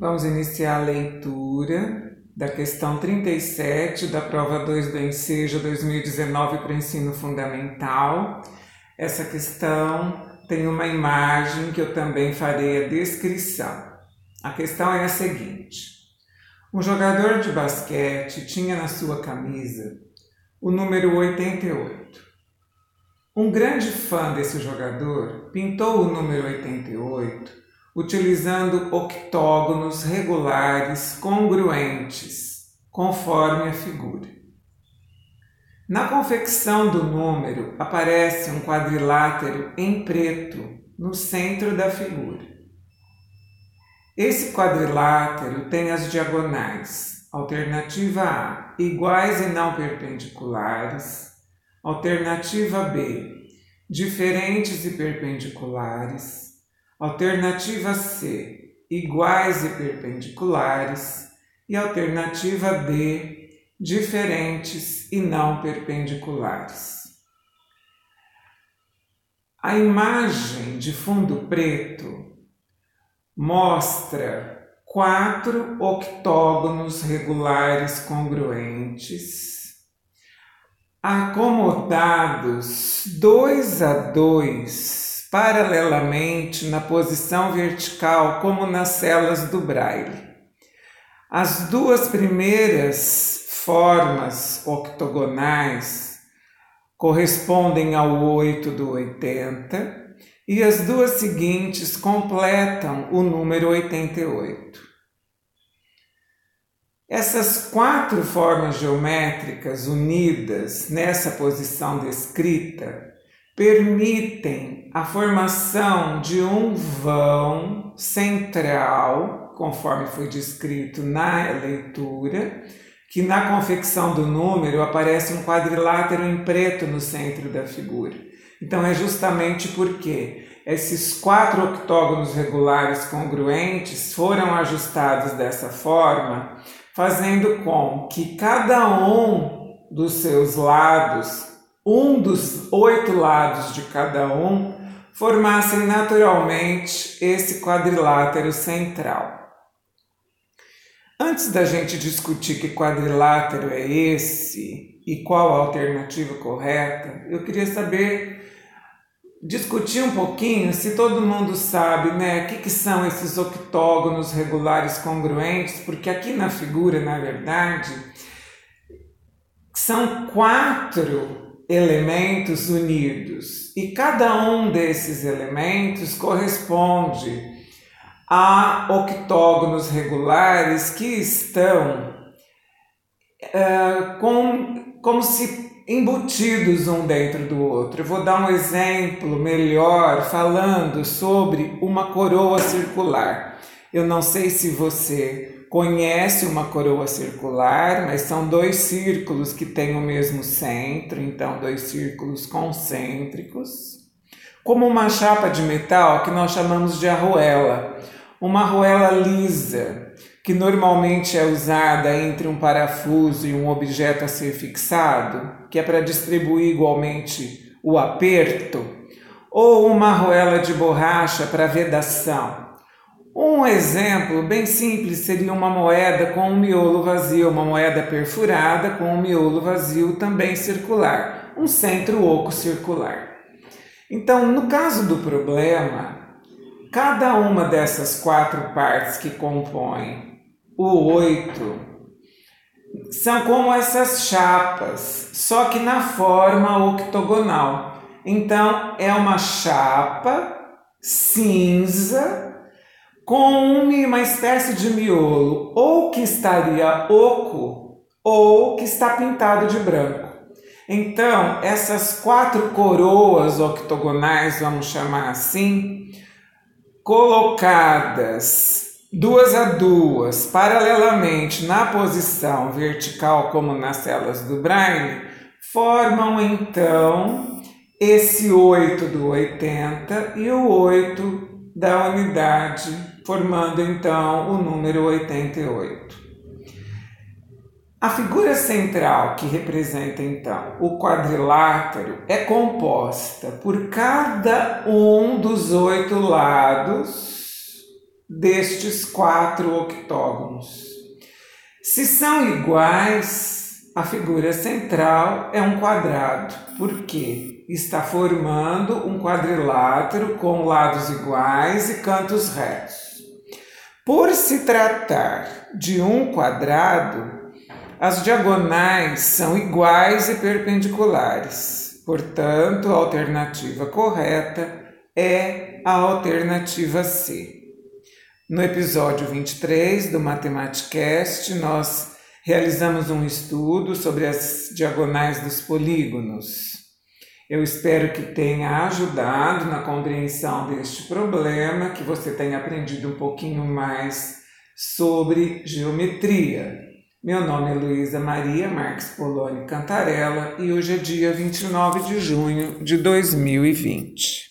Vamos iniciar a leitura da questão 37 da prova 2 do Enseja 2019 para o ensino fundamental. Essa questão tem uma imagem que eu também farei a descrição. A questão é a seguinte: um jogador de basquete tinha na sua camisa o número 88. Um grande fã desse jogador pintou o número 88 utilizando octógonos regulares congruentes, conforme a figura. Na confecção do número aparece um quadrilátero em preto no centro da figura. Esse quadrilátero tem as diagonais, alternativa A, iguais e não perpendiculares, alternativa B, diferentes e perpendiculares, Alternativa C, iguais e perpendiculares. E alternativa D, diferentes e não perpendiculares. A imagem de fundo preto mostra quatro octógonos regulares congruentes, acomodados dois a dois paralelamente na posição vertical, como nas celas do braille. As duas primeiras formas octogonais correspondem ao 8 do 80 e as duas seguintes completam o número 88. Essas quatro formas geométricas unidas nessa posição descrita permitem a formação de um vão central, conforme foi descrito na leitura, que na confecção do número aparece um quadrilátero em preto no centro da figura. Então é justamente porque esses quatro octógonos regulares congruentes foram ajustados dessa forma, fazendo com que cada um dos seus lados um dos oito lados de cada um formassem naturalmente esse quadrilátero central. Antes da gente discutir que quadrilátero é esse e qual a alternativa correta, eu queria saber, discutir um pouquinho se todo mundo sabe né, o que, que são esses octógonos regulares congruentes, porque aqui na figura, na verdade, são quatro elementos unidos e cada um desses elementos corresponde a octógonos regulares que estão uh, com, como se embutidos um dentro do outro. Eu vou dar um exemplo melhor falando sobre uma coroa circular. Eu não sei se você conhece uma coroa circular, mas são dois círculos que têm o mesmo centro, então dois círculos concêntricos, como uma chapa de metal que nós chamamos de arruela, uma arruela lisa, que normalmente é usada entre um parafuso e um objeto a ser fixado, que é para distribuir igualmente o aperto, ou uma arruela de borracha para vedação um exemplo bem simples seria uma moeda com um miolo vazio, uma moeda perfurada com um miolo vazio também circular, um centro oco circular. Então, no caso do problema, cada uma dessas quatro partes que compõem o oito são como essas chapas, só que na forma octogonal. Então, é uma chapa cinza com uma espécie de miolo, ou que estaria oco, ou que está pintado de branco. Então, essas quatro coroas octogonais, vamos chamar assim, colocadas duas a duas, paralelamente na posição vertical, como nas celas do Braille, formam então esse 8 do 80 e o 8 da unidade formando então o número 88. A figura central, que representa então o quadrilátero, é composta por cada um dos oito lados destes quatro octógonos. Se são iguais, a figura central é um quadrado, porque está formando um quadrilátero com lados iguais e cantos retos. Por se tratar de um quadrado, as diagonais são iguais e perpendiculares. Portanto, a alternativa correta é a alternativa C. No episódio 23 do Matematicast, nós realizamos um estudo sobre as diagonais dos polígonos. Eu espero que tenha ajudado na compreensão deste problema, que você tenha aprendido um pouquinho mais sobre geometria. Meu nome é Luísa Maria Marques Poloni Cantarella e hoje é dia 29 de junho de 2020.